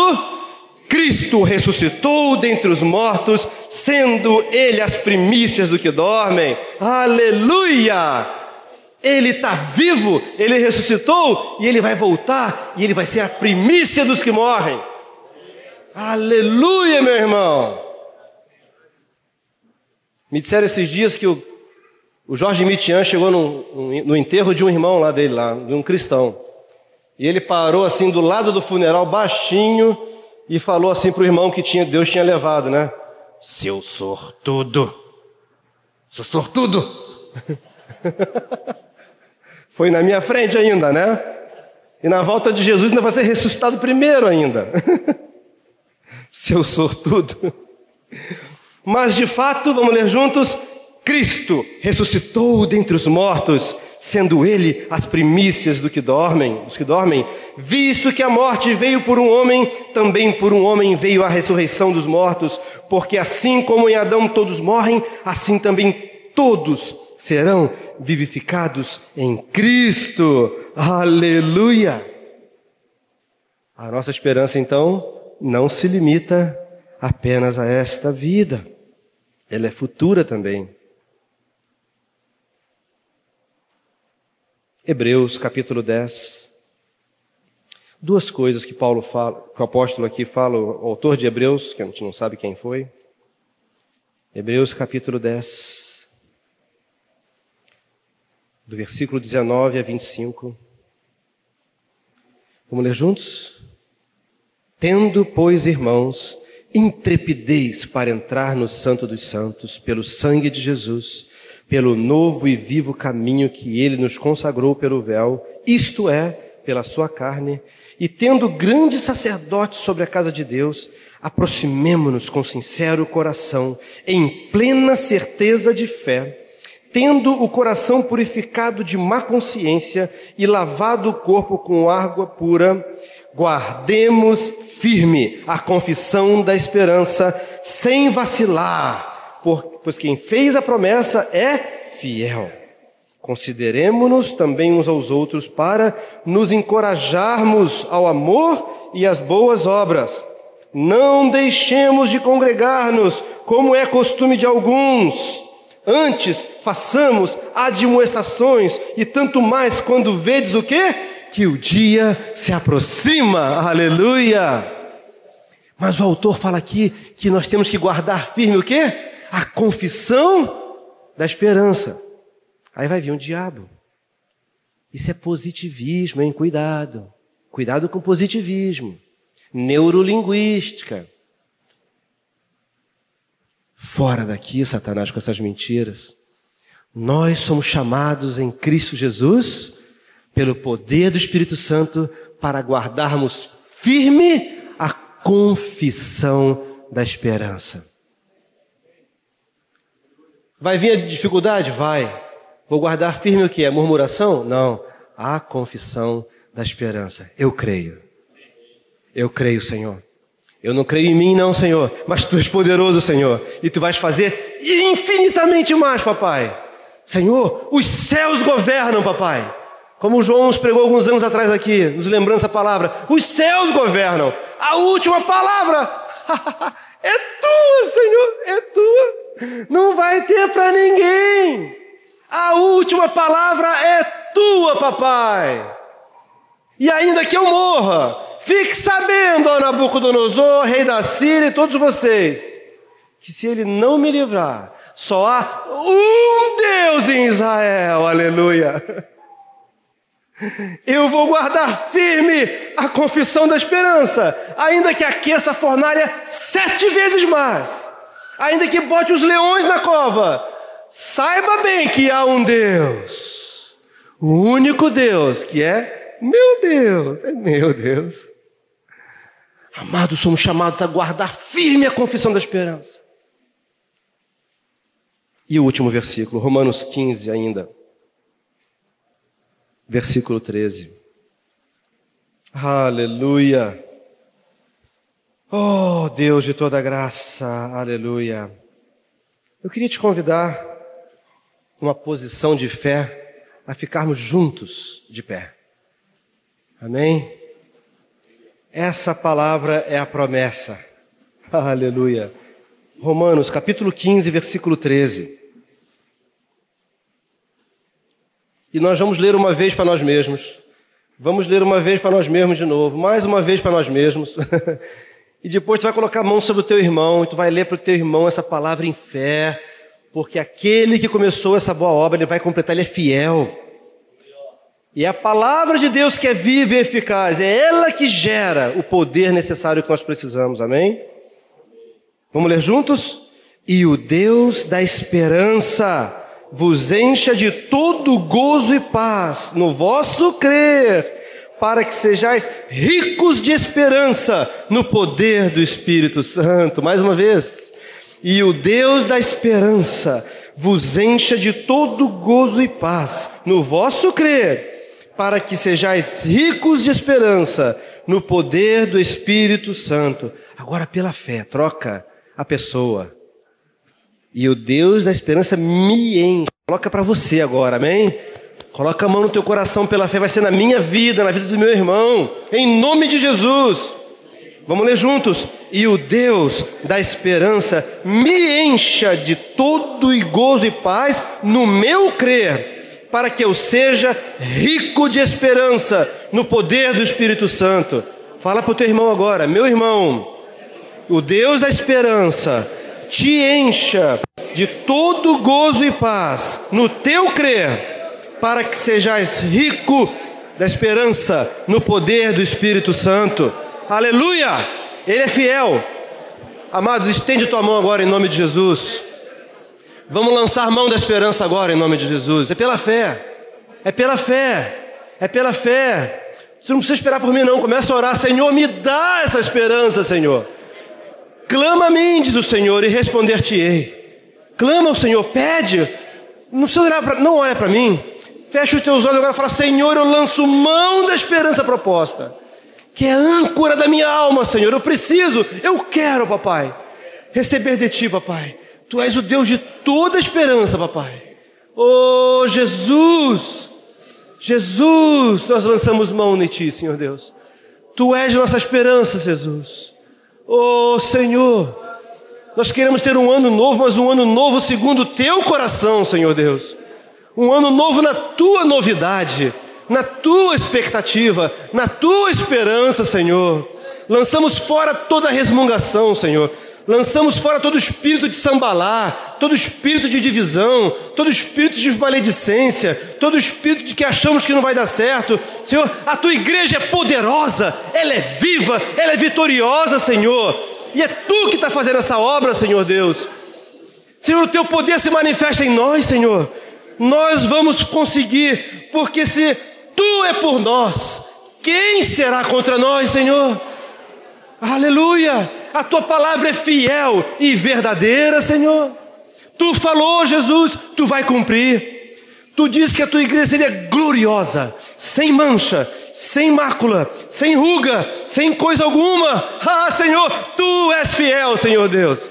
Cristo ressuscitou dentre os mortos, sendo Ele as primícias do que dormem. Aleluia! Ele está vivo, Ele ressuscitou e Ele vai voltar e Ele vai ser a primícia dos que morrem. Aleluia, meu irmão! Me disseram esses dias que o, o Jorge Mitian chegou no, no enterro de um irmão lá dele, lá, de um cristão. E ele parou assim do lado do funeral, baixinho, e falou assim para o irmão que tinha, Deus tinha levado, né? seu sortudo. Sou sortudo. Foi na minha frente ainda, né? E na volta de Jesus ainda vai ser ressuscitado primeiro ainda. seu sortudo. Mas de fato, vamos ler juntos, Cristo ressuscitou dentre os mortos, sendo ele as primícias do que dormem, dos que dormem, visto que a morte veio por um homem, também por um homem veio a ressurreição dos mortos, porque assim como em Adão todos morrem, assim também todos serão vivificados em Cristo. Aleluia! A nossa esperança então não se limita apenas a esta vida. Ela é futura também. Hebreus capítulo 10. Duas coisas que Paulo fala, que o apóstolo aqui fala, o autor de Hebreus, que a gente não sabe quem foi. Hebreus capítulo 10, do versículo 19 a 25. Vamos ler juntos? Tendo, pois, irmãos, intrepidez para entrar no Santo dos Santos, pelo sangue de Jesus, pelo novo e vivo caminho que ele nos consagrou pelo véu, isto é, pela sua carne, e tendo grande sacerdote sobre a casa de Deus, aproximemo-nos com sincero coração, em plena certeza de fé, tendo o coração purificado de má consciência e lavado o corpo com água pura, guardemos firme a confissão da esperança, sem vacilar pois quem fez a promessa é fiel. Consideremos-nos também uns aos outros para nos encorajarmos ao amor e às boas obras. Não deixemos de congregar-nos, como é costume de alguns. Antes, façamos admoestações, e tanto mais quando vedes o quê? Que o dia se aproxima. Aleluia! Mas o autor fala aqui que nós temos que guardar firme o quê? a confissão da esperança. Aí vai vir um diabo. Isso é positivismo, hein? Cuidado. Cuidado com positivismo. Neurolinguística. Fora daqui, Satanás, com essas mentiras. Nós somos chamados em Cristo Jesus, pelo poder do Espírito Santo, para guardarmos firme a confissão da esperança. Vai vir a dificuldade? Vai. Vou guardar firme o que? A murmuração? Não. A confissão da esperança. Eu creio. Eu creio, Senhor. Eu não creio em mim, não, Senhor, mas tu és poderoso, Senhor, e tu vais fazer infinitamente mais, papai. Senhor, os céus governam, papai. Como João nos pregou alguns anos atrás aqui, nos lembrando essa palavra: os céus governam. A última palavra é tua, Senhor, é tua. Não vai ter para ninguém. A última palavra é tua, papai. E ainda que eu morra, fique sabendo, ó Nabucodonosor, rei da Síria e todos vocês, que se ele não me livrar, só há um Deus em Israel, aleluia. Eu vou guardar firme a confissão da esperança, ainda que aqueça a fornalha sete vezes mais ainda que bote os leões na cova, saiba bem que há um Deus, o único Deus que é meu Deus, é meu Deus. Amados, somos chamados a guardar firme a confissão da esperança. E o último versículo, Romanos 15 ainda, versículo 13. Aleluia. Oh, Deus de toda graça, aleluia. Eu queria te convidar, uma posição de fé, a ficarmos juntos de pé. Amém? Essa palavra é a promessa. Aleluia. Romanos capítulo 15, versículo 13. E nós vamos ler uma vez para nós mesmos. Vamos ler uma vez para nós mesmos de novo, mais uma vez para nós mesmos. E depois tu vai colocar a mão sobre o teu irmão e tu vai ler para o teu irmão essa palavra em fé, porque aquele que começou essa boa obra, ele vai completar, ele é fiel. E a palavra de Deus que é viva e eficaz, é ela que gera o poder necessário que nós precisamos, amém? Vamos ler juntos? E o Deus da esperança vos encha de todo gozo e paz no vosso crer, para que sejais ricos de esperança no poder do Espírito Santo. Mais uma vez. E o Deus da esperança vos encha de todo gozo e paz no vosso crer, para que sejais ricos de esperança no poder do Espírito Santo. Agora, pela fé, troca a pessoa. E o Deus da esperança me enche. Coloca para você agora, amém? Coloca a mão no teu coração pela fé, vai ser na minha vida, na vida do meu irmão, em nome de Jesus. Vamos ler juntos. E o Deus da esperança me encha de todo e gozo e paz no meu crer, para que eu seja rico de esperança no poder do Espírito Santo. Fala para o teu irmão agora, meu irmão, o Deus da esperança te encha de todo gozo e paz no teu crer, para que sejais rico da esperança no poder do Espírito Santo. Aleluia! Ele é fiel. Amados, estende tua mão agora em nome de Jesus. Vamos lançar mão da esperança agora em nome de Jesus. É pela fé. É pela fé. É pela fé. Você não precisa esperar por mim, não. Começa a orar, Senhor, me dá essa esperança, Senhor. Clama a mim, diz o Senhor, e responder-te-ei. Clama ao Senhor, pede. Não precisa olhar não olha para mim. Fecha os teus olhos agora e fala: Senhor, eu lanço mão da esperança proposta que é a âncora da minha alma, Senhor. Eu preciso, eu quero, papai, receber de ti, papai. Tu és o Deus de toda esperança, papai. Oh, Jesus, Jesus, nós lançamos mão em ti, Senhor Deus. Tu és nossa esperança, Jesus. Oh, Senhor, nós queremos ter um ano novo, mas um ano novo segundo o teu coração, Senhor Deus. Um ano novo na tua novidade na tua expectativa, na tua esperança, Senhor. Lançamos fora toda resmungação, Senhor. Lançamos fora todo espírito de sambalá, todo espírito de divisão, todo espírito de maledicência, todo espírito de que achamos que não vai dar certo. Senhor, a tua igreja é poderosa, ela é viva, ela é vitoriosa, Senhor. E é tu que está fazendo essa obra, Senhor Deus. Senhor, o teu poder se manifesta em nós, Senhor. Nós vamos conseguir, porque se Tu é por nós. Quem será contra nós, Senhor? Aleluia! A tua palavra é fiel e verdadeira, Senhor. Tu falou, Jesus, tu vai cumprir. Tu disse que a tua igreja seria gloriosa, sem mancha, sem mácula, sem ruga, sem coisa alguma. Ah, Senhor, tu és fiel, Senhor Deus.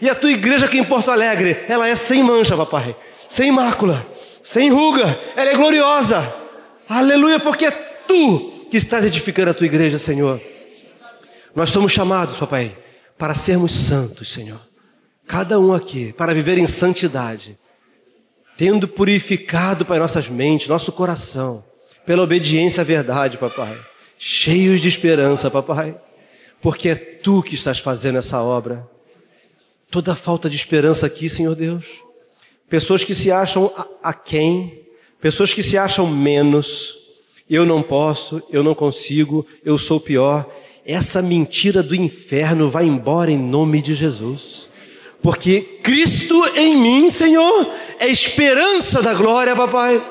E a tua igreja aqui em Porto Alegre, ela é sem mancha, papai, sem mácula, sem ruga, ela é gloriosa. Aleluia, porque é tu que estás edificando a tua igreja, Senhor. Nós somos chamados, papai, para sermos santos, Senhor. Cada um aqui, para viver em santidade, tendo purificado para nossas mentes, nosso coração, pela obediência à verdade, papai. Cheios de esperança, papai, porque é tu que estás fazendo essa obra. Toda falta de esperança aqui, Senhor Deus. Pessoas que se acham a, a quem Pessoas que se acham menos, eu não posso, eu não consigo, eu sou pior. Essa mentira do inferno vai embora em nome de Jesus. Porque Cristo em mim, Senhor, é esperança da glória, papai.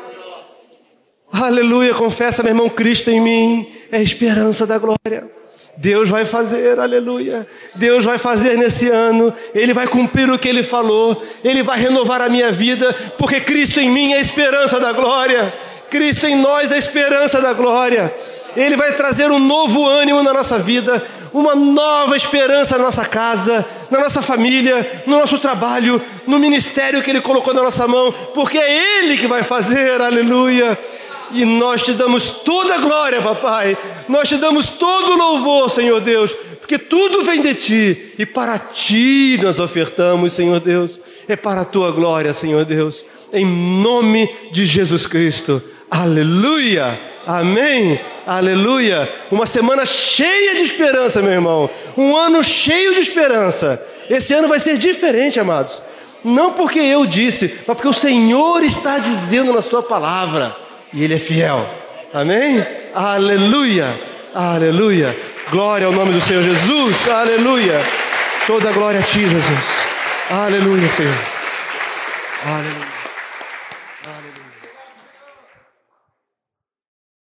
Aleluia, confessa, meu irmão, Cristo em mim é esperança da glória. Deus vai fazer, aleluia. Deus vai fazer nesse ano, Ele vai cumprir o que Ele falou, Ele vai renovar a minha vida, porque Cristo em mim é esperança da glória, Cristo em nós é esperança da glória. Ele vai trazer um novo ânimo na nossa vida, uma nova esperança na nossa casa, na nossa família, no nosso trabalho, no ministério que Ele colocou na nossa mão, porque é Ele que vai fazer, aleluia. E nós te damos toda a glória, papai. Nós te damos todo o louvor, Senhor Deus, porque tudo vem de ti e para ti nós ofertamos, Senhor Deus. É para a tua glória, Senhor Deus. Em nome de Jesus Cristo. Aleluia. Amém. Aleluia. Uma semana cheia de esperança, meu irmão. Um ano cheio de esperança. Esse ano vai ser diferente, amados. Não porque eu disse, mas porque o Senhor está dizendo na Sua palavra e Ele é fiel. Amém? Aleluia, aleluia. Glória ao nome do Senhor Jesus, aleluia. Toda glória a Ti, Jesus. Aleluia, Senhor. Aleluia.